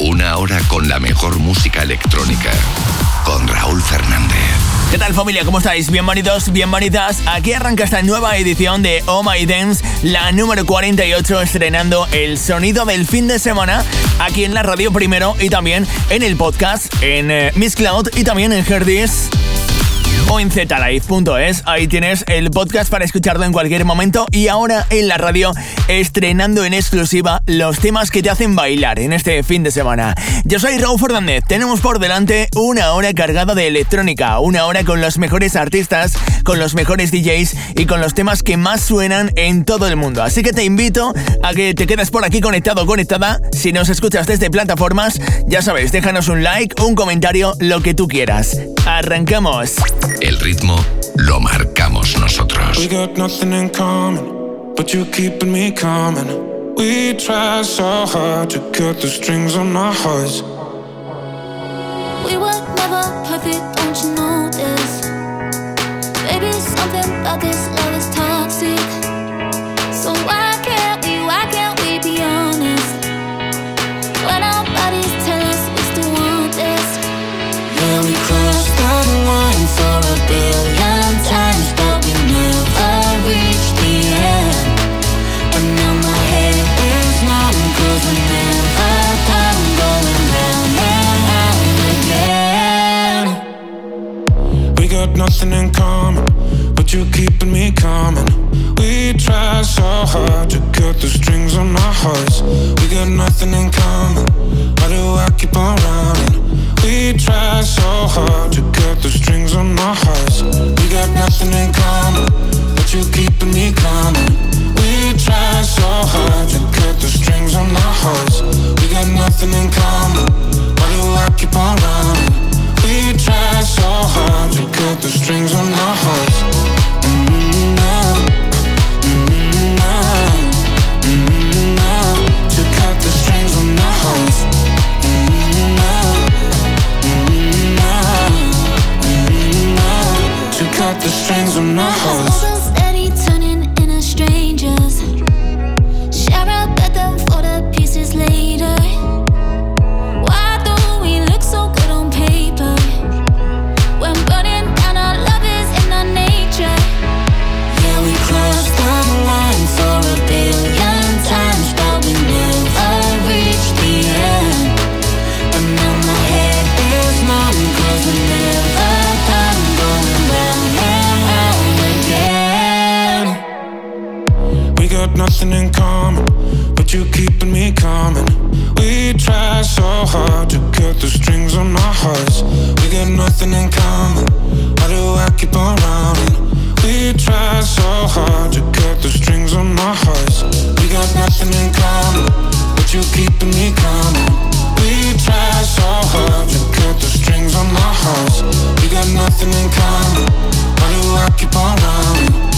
Una hora con la mejor música electrónica. Con Raúl Fernández. ¿Qué tal familia? ¿Cómo estáis? Bienvenidos, bienvenidas. Aquí arranca esta nueva edición de Oh My Dance, la número 48, estrenando el sonido del fin de semana aquí en la radio primero y también en el podcast, en eh, Miss Cloud y también en Herdis o en zlive.es. Ahí tienes el podcast para escucharlo en cualquier momento y ahora en la radio estrenando en exclusiva los temas que te hacen bailar en este fin de semana. Yo soy Raúl Fernández. Tenemos por delante una hora cargada de electrónica, una hora con los mejores artistas, con los mejores DJs y con los temas que más suenan en todo el mundo. Así que te invito a que te quedes por aquí conectado conectada. Si nos escuchas desde plataformas, ya sabes, déjanos un like, un comentario, lo que tú quieras. Arrancamos. El ritmo lo marcamos nosotros. We got nothing in common, but you keeping me coming. We try so hard to cut the strings on our hearts. Nothing in common, but you're keeping me coming. We try so hard to cut the strings on our hearts. We got nothing in common. Why do I keep on running? We try so hard to cut the strings on our hearts. We got nothing in common, but you're keeping me coming. We try so hard to cut the strings on our hearts. We got nothing in common. Why do I keep on running? We try so hard to cut the strings on our hearts. To cut the strings on our hearts. To cut the strings on our hearts. Nothing in common, but you're keeping me coming. We try so hard to cut the strings on our hearts. We got nothing in common. Why do I keep on running? We try so hard to cut the strings on our hearts. We got nothing in common, but you're keeping me coming. We try so hard to cut the strings on our hearts. We got nothing in common. Why do I keep on running?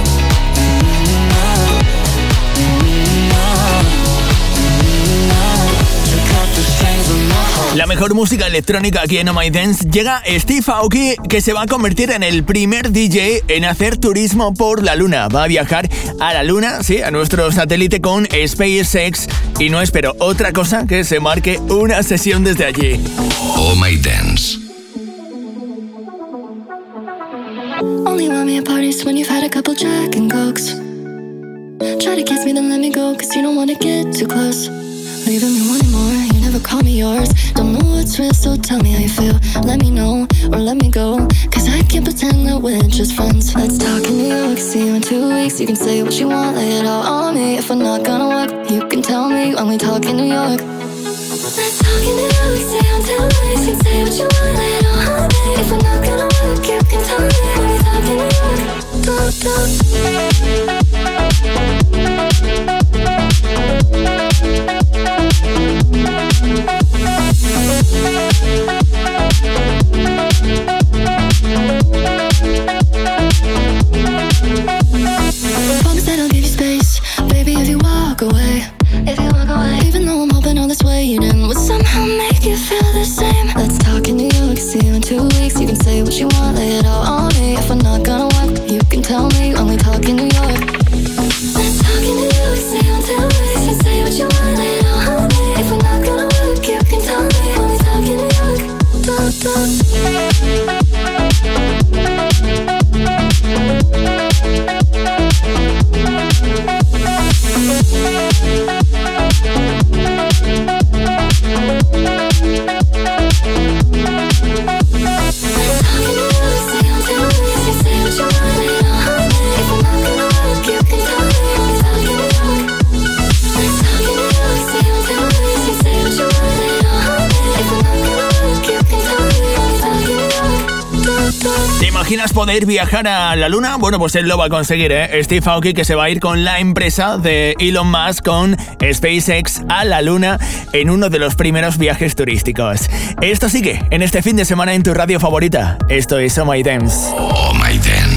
La mejor música electrónica aquí en Oh My Dance llega Steve Aoki, que se va a convertir en el primer DJ en hacer turismo por la Luna. Va a viajar a la Luna, sí, a nuestro satélite con SpaceX y no espero otra cosa que se marque una sesión desde allí. Oh My Dance. Only want me at parties when you've had a couple Jack and Cokes. Try to kiss me, then let me go, cause you don't wanna get too close. Leaving me wanting more, never call me yours. Don't know what's real, so tell me how you feel. Let me know, or let me go, cause I can't pretend that we're just friends. Let's talk in New York, see you in two weeks. You can say what you want, lay it all on me. If we're not gonna work, you can tell me when we talk in New York. Let's talk in New York, stay on till weeks. You can say what you want, lay it all on me. If we're not gonna work, you can tell me when we talk in New York. Don't, don't. Poder viajar a la luna? Bueno, pues él lo va a conseguir, ¿eh? Steve Aoki que se va a ir con la empresa de Elon Musk con SpaceX a la luna en uno de los primeros viajes turísticos. Esto sigue en este fin de semana en tu radio favorita. Esto es Oh My Dance. Oh My Dance.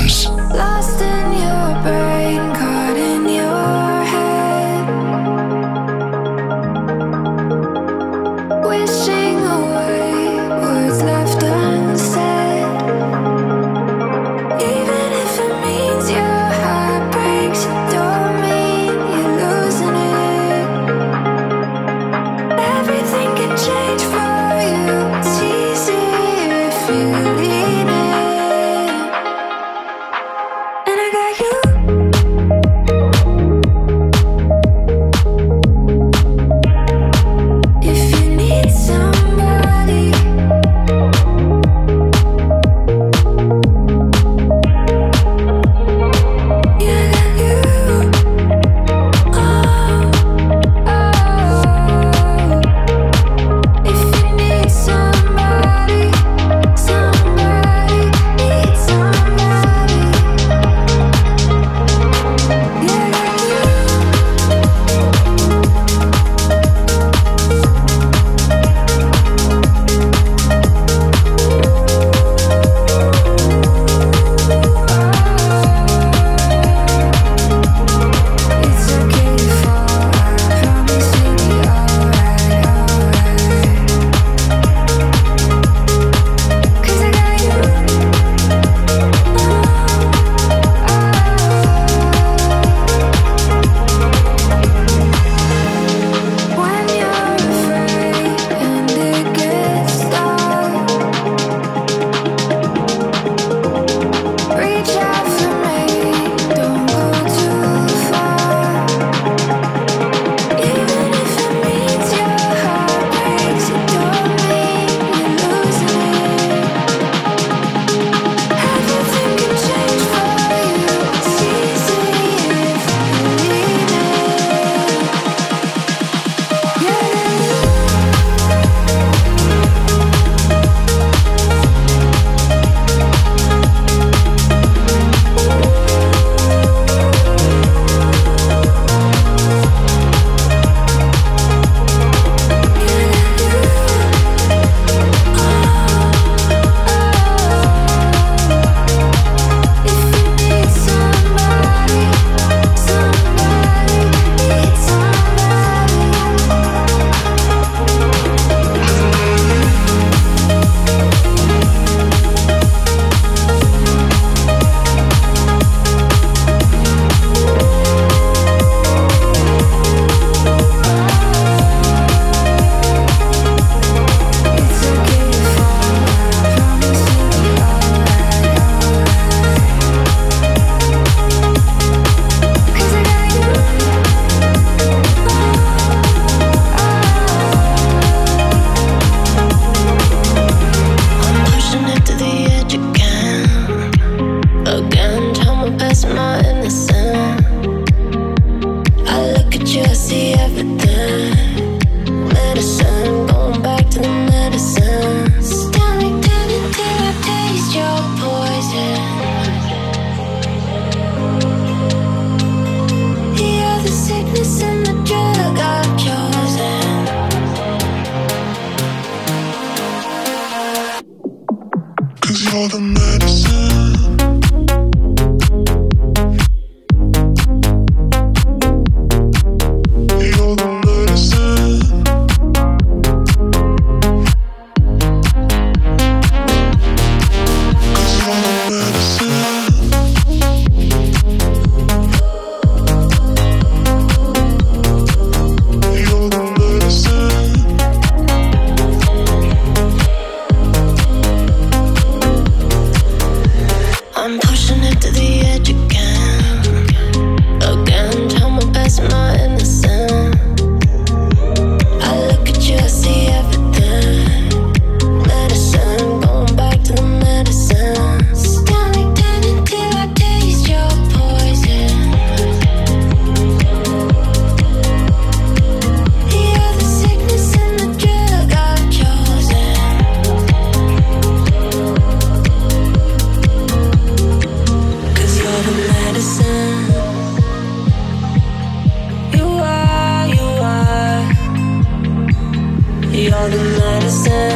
medicine.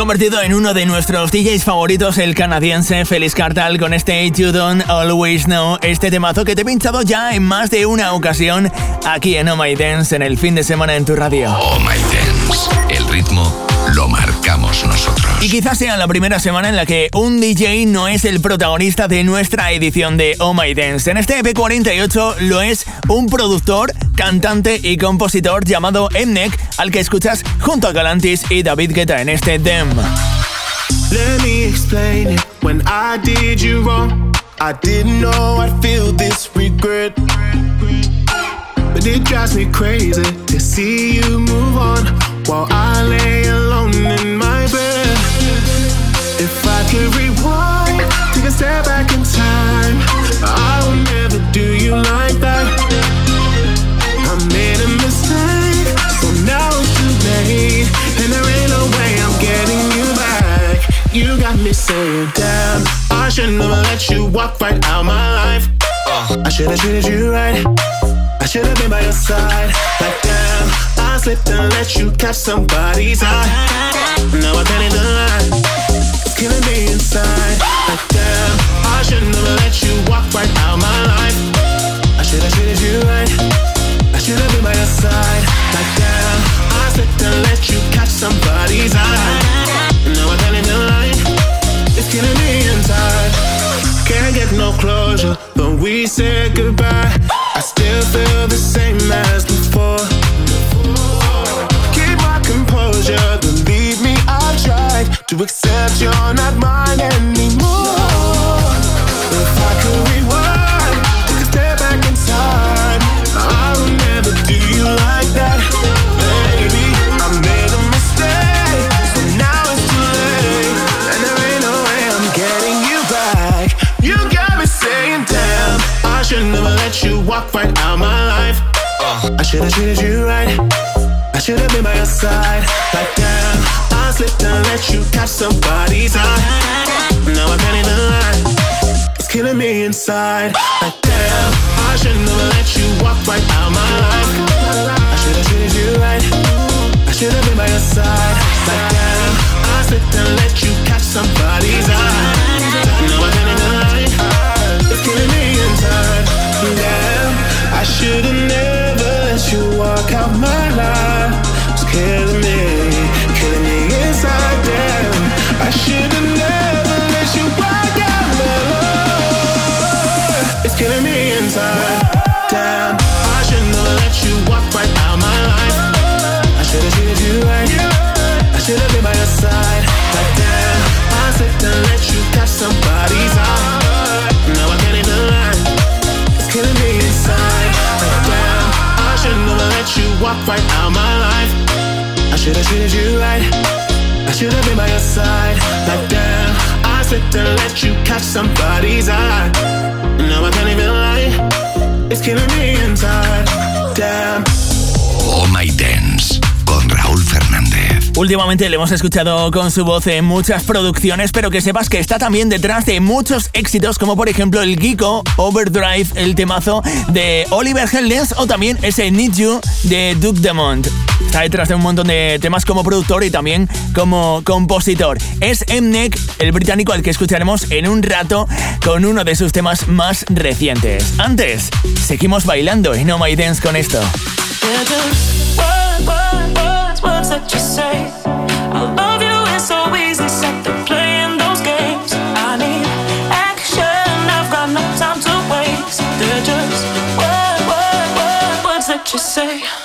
Convertido en uno de nuestros DJs favoritos, el canadiense Félix Cartal, con este You Don't Always Know, este temazo que te he pinchado ya en más de una ocasión aquí en Oh My Dance en el fin de semana en tu radio. Oh My Dance, el ritmo lo marcamos nosotros. Y quizás sea la primera semana en la que un DJ no es el protagonista de nuestra edición de Oh My Dance. En este EP48 lo es un productor, cantante y compositor llamado Mnek, al que escuchas junto a Galantis y David Guetta en este Dem. Let me explain it. When I did you wrong, I didn't know I'd feel this regret. But it drives me crazy to see you move on while I lay alone in my bed. If I could rewind, take a step back me saying, damn, I should never let you walk right out my life. Uh. I should have treated you right. I should have been by your side. Like damn, I slipped and let you catch somebody's eye. Now I can't deny. It's killing me inside. Like damn, I should never let you walk right out my life. I should have treated you right. I should have been by your side. Like damn, I slipped and let you catch somebody's eye. Now I can't deny killing me inside. Can't get no closure, but we said goodbye. I still feel the same as before. Keep my composure, believe me, I've tried to accept you're not mine anymore. should have treated you right. I should have been by your side. Like damn, I slipped and let you catch somebody's eye. Now I'm in the line. It's killing me inside. Like damn, I shouldn't have let you walk right out my life. I should have treated you right. I should have been by your side. Like damn, I slipped and let you catch somebody's eye. Now I'm in the line. It's killing me inside. Damn, I should've never you walk out my life. Was killing me. Should've treated you been by your side. Like damn, I slipped and let you catch somebody's eye. I can't even lie. It's killing me inside. Damn. Oh my dance con Raúl Fernández. Últimamente le hemos escuchado con su voz en muchas producciones, pero que sepas que está también detrás de muchos éxitos, como por ejemplo el Geeko Overdrive, el temazo de Oliver Heldens, o también ese Need You de Duke Demont. Está detrás de un montón de temas como productor y también como compositor. Es Mnek, el británico al que escucharemos en un rato con uno de sus temas más recientes. Antes, seguimos bailando en No My Dance con esto. say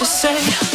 you say?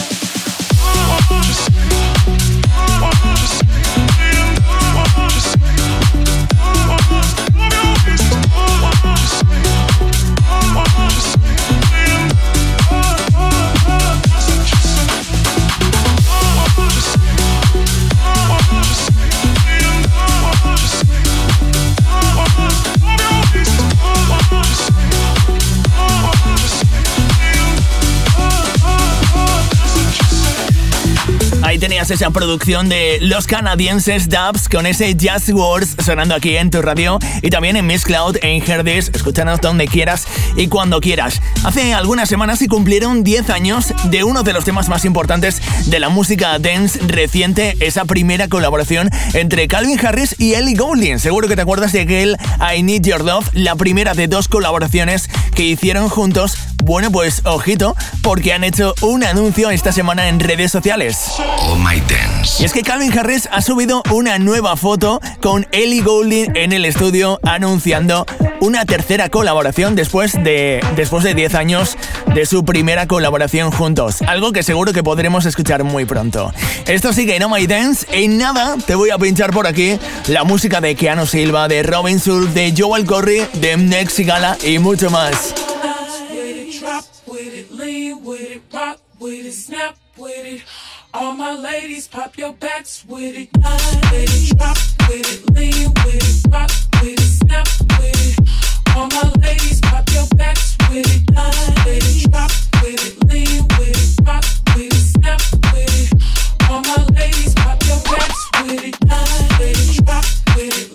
Esa producción de los canadienses Dubs con ese Just Words sonando aquí en tu radio y también en Miss Cloud en Herdis. Escúchanos donde quieras y cuando quieras. Hace algunas semanas se cumplieron 10 años de uno de los temas más importantes de la música dance reciente, esa primera colaboración entre Calvin Harris y Ellie Goulding. Seguro que te acuerdas de aquel I Need Your Love, la primera de dos colaboraciones que hicieron juntos. Bueno, pues ojito, porque han hecho un anuncio esta semana en redes sociales. Oh My Dance. Y es que Calvin Harris ha subido una nueva foto con Ellie Goulding en el estudio anunciando una tercera colaboración después de después de 10 años de su primera colaboración juntos, algo que seguro que podremos escuchar muy pronto. Esto sigue en Oh My Dance, en nada te voy a pinchar por aquí la música de Keanu Silva, de Robin Sul, de Joel Corey, de Next Gala y mucho más. All my ladies, pop your backs with it. Nine, drop with it, lean with it, rock with it, snap with it. All my ladies, pop your backs with it. Nine, drop with it, lean with it, rock with it, snap with it. All my ladies, pop your backs with it. Nine, drop with it, lean with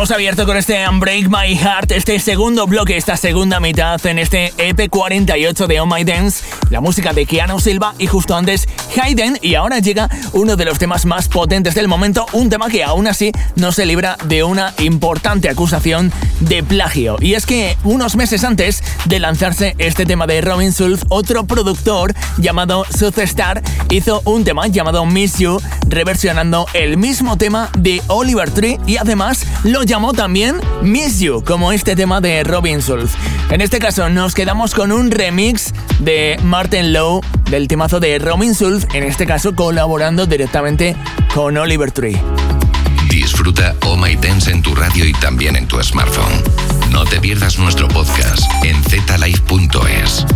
Hemos abierto con este Unbreak My Heart, este segundo bloque, esta segunda mitad en este EP48 de Oh My Dance, la música de Keanu Silva y justo antes Hayden. Y ahora llega uno de los temas más potentes del momento, un tema que aún así no se libra de una importante acusación de plagio. Y es que unos meses antes de lanzarse este tema de Robin Schulz, otro productor llamado Star hizo un tema llamado Miss You, reversionando el mismo tema de Oliver Tree y además lo llamó también Miss You, como este tema de Robin Schulz. En este caso nos quedamos con un remix de Martin Lowe del temazo de Robin Schulz, en este caso colaborando directamente con Oliver Tree. Disfruta Oh My Dance en tu radio y también en tu smartphone. No te pierdas nuestro podcast en zlive.es.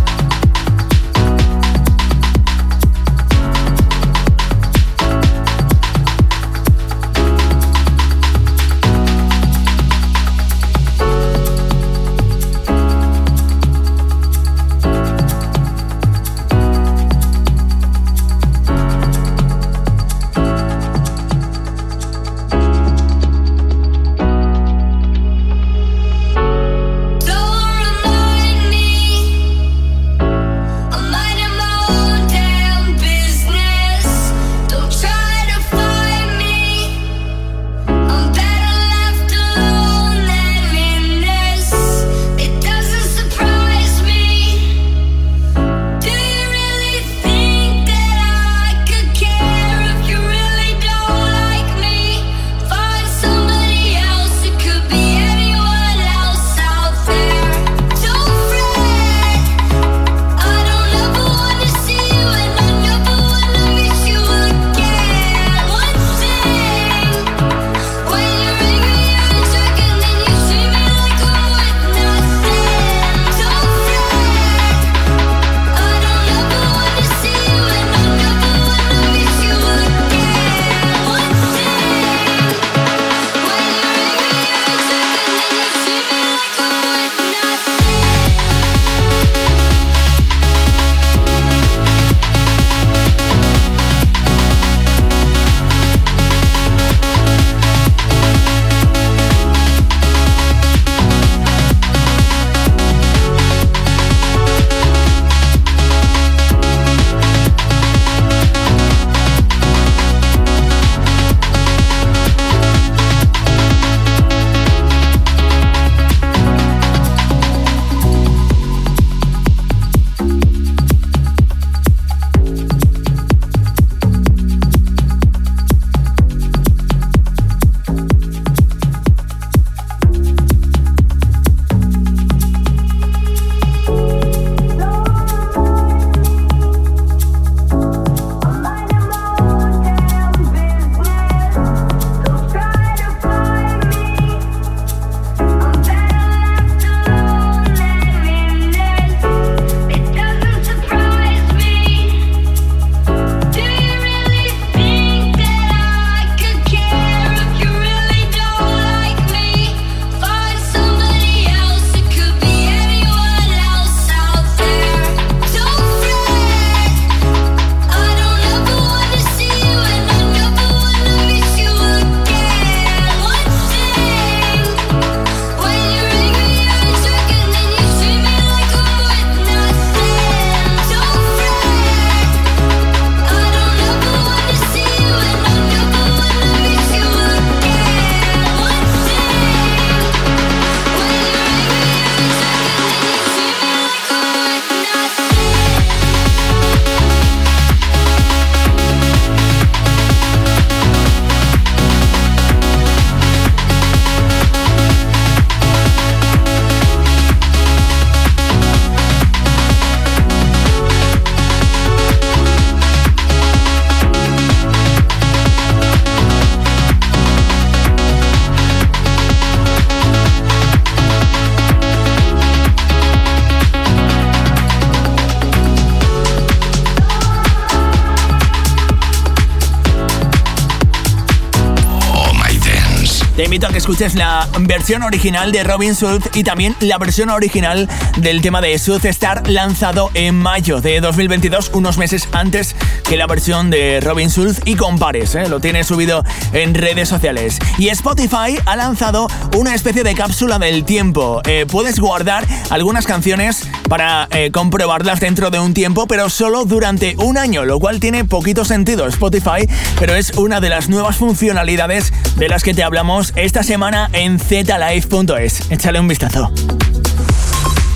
escuches la versión original de Robin Schulz y también la versión original del tema de Sooth Star lanzado en mayo de 2022, unos meses antes que la versión de Robin Schulz y compares, ¿eh? lo tiene subido en redes sociales. Y Spotify ha lanzado una especie de cápsula del tiempo. Eh, puedes guardar algunas canciones para eh, comprobarlas dentro de un tiempo, pero solo durante un año, lo cual tiene poquito sentido Spotify, pero es una de las nuevas funcionalidades de las que te hablamos esta semana en zlife.es. Échale un vistazo.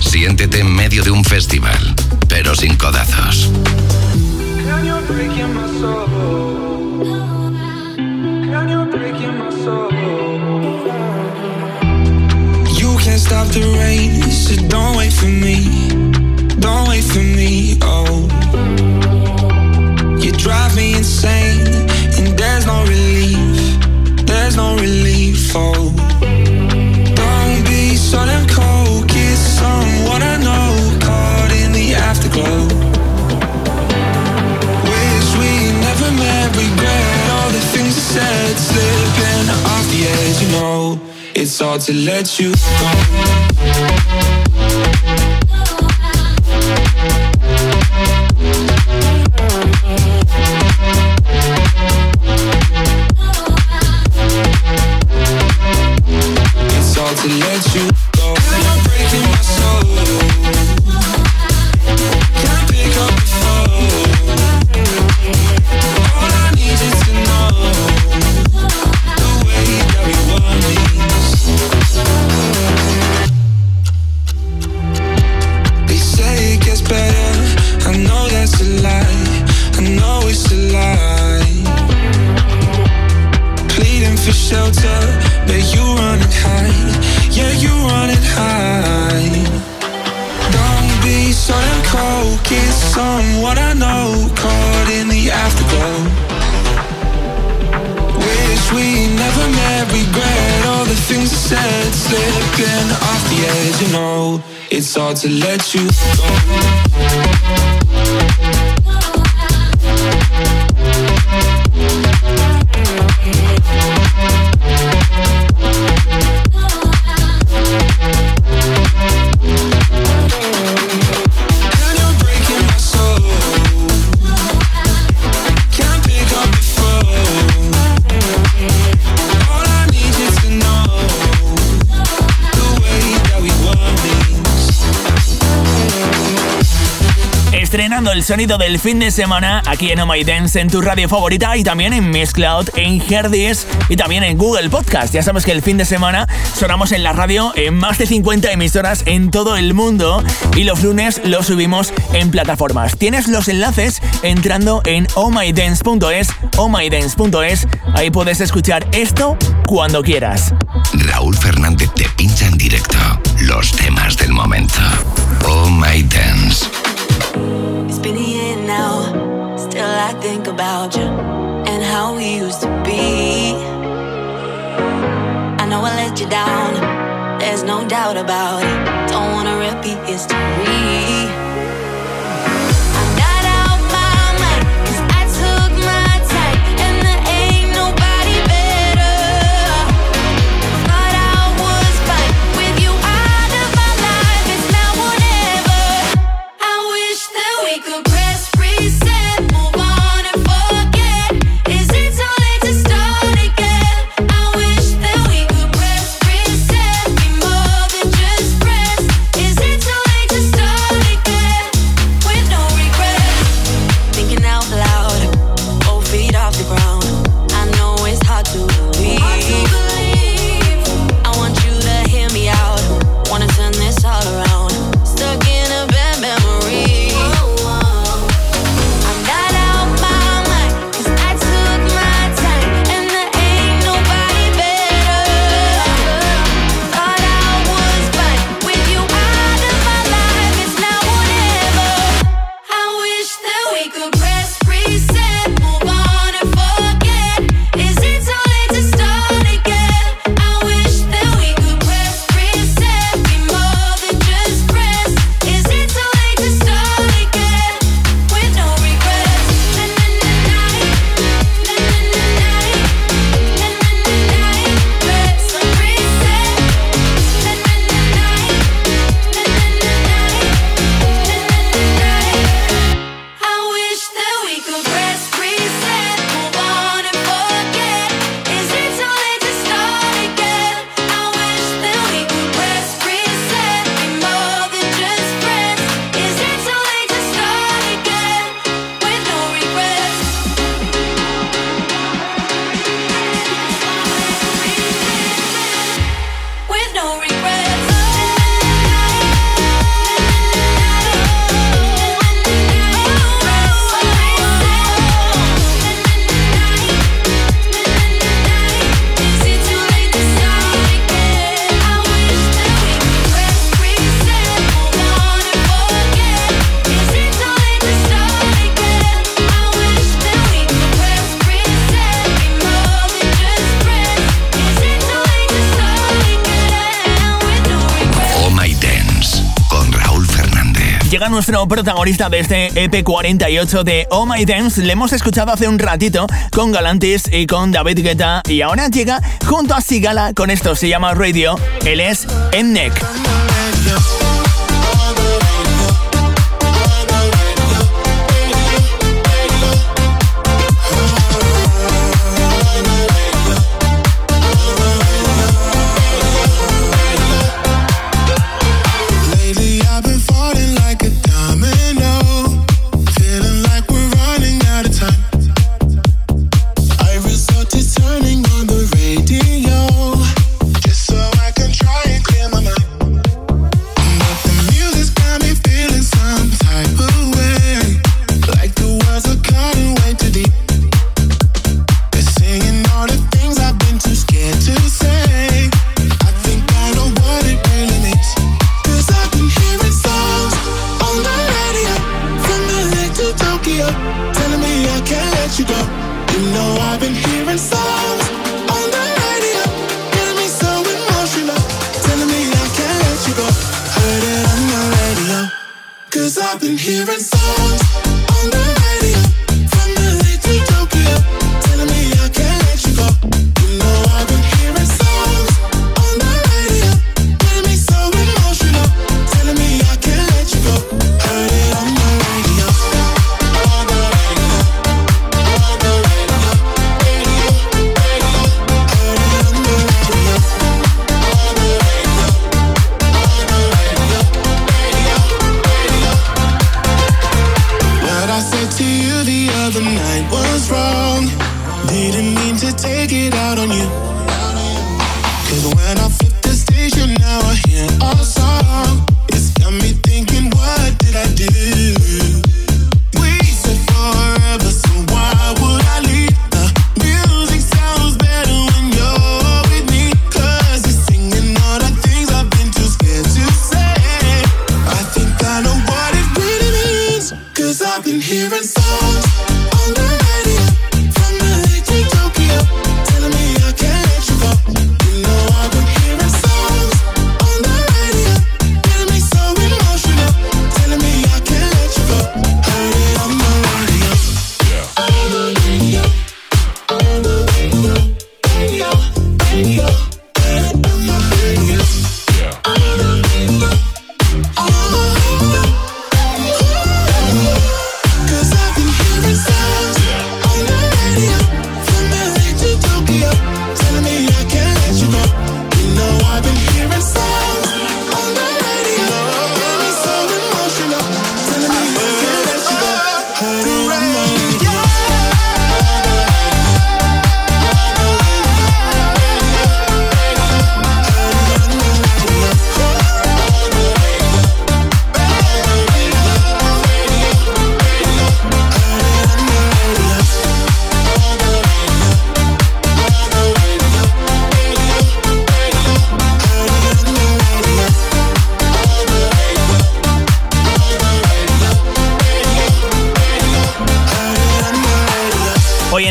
Siéntete en medio de un festival, pero sin codazos. The rain, so don't wait for me. Don't wait for me, oh. You drive me insane, and there's no relief. There's no relief, oh. Don't be sudden cold, kiss someone I know, caught in the afterglow. Wish we never met, regret all the things I said, slipping off the edge, you know. It's hard to let you go. It's hard to let you el sonido del fin de semana aquí en Oh My Dance en tu radio favorita y también en Miss Cloud, en Herdis y también en Google Podcast. Ya sabes que el fin de semana sonamos en la radio en más de 50 emisoras en todo el mundo y los lunes lo subimos en plataformas. Tienes los enlaces entrando en ohmydance.es, ohmydance.es. Ahí puedes escuchar esto cuando quieras. Raúl Fernández te pincha en directo los temas del momento. Oh My Dance. It's been a year now, still I think about you and how we used to be. I know I let you down, there's no doubt about it. Don't wanna repeat history. Nuestro protagonista de este EP48 de Oh My Dance. Le hemos escuchado hace un ratito con Galantis y con David Guetta. Y ahora llega junto a Sigala con esto, se llama Radio. Él es when I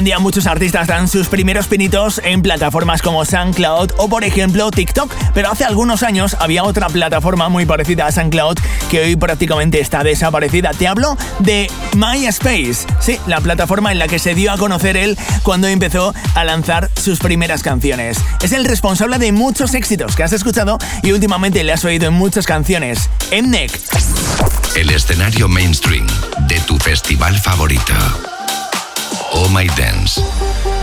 Mnek. muchos artistas dan sus primeros pinitos en plataformas como SoundCloud o por ejemplo TikTok, pero hace algunos años había otra plataforma muy parecida a SoundCloud que hoy prácticamente está desaparecida. Te hablo de MySpace, sí, la plataforma en la que se dio a conocer él cuando empezó a lanzar sus primeras canciones. Es el responsable de muchos éxitos que has escuchado y últimamente le has oído en muchas canciones. Mnek. El escenario mainstream de tu festival favorito. Oh My Dance.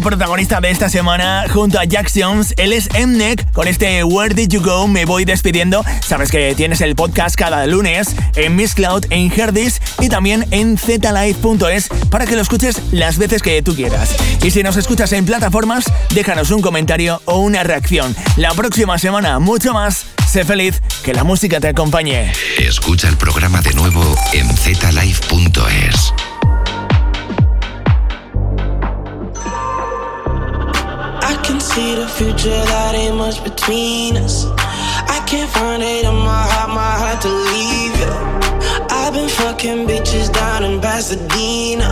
Protagonista de esta semana junto a Jack Jones. Él es Mnek. Con este Where Did You Go me voy despidiendo. Sabes que tienes el podcast cada lunes en Miss Cloud, en Herdis y también en zlive.es para que lo escuches las veces que tú quieras. Y si nos escuchas en plataformas, déjanos un comentario o una reacción. La próxima semana, mucho más. Sé feliz, que la música te acompañe. Escucha el programa de nuevo en zlive.es. see the future, that ain't much between us. I can't find it in my heart, my heart to leave you. I've been fucking bitches down in Pasadena.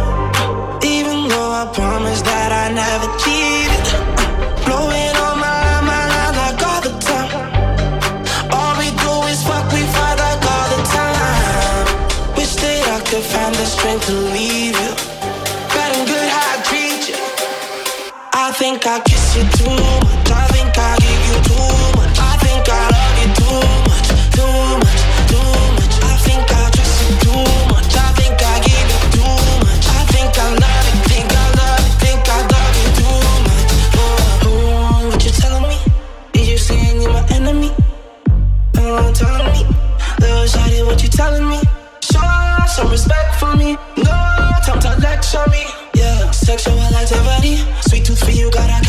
Even though I promised that I never cheated. Blowing on my my line like all the time. All we do is fuck, we fight like all the time. Wish that I could find the strength to leave you. Think I kiss you too much. I think I give you too much. I think I Sweet tooth for you, got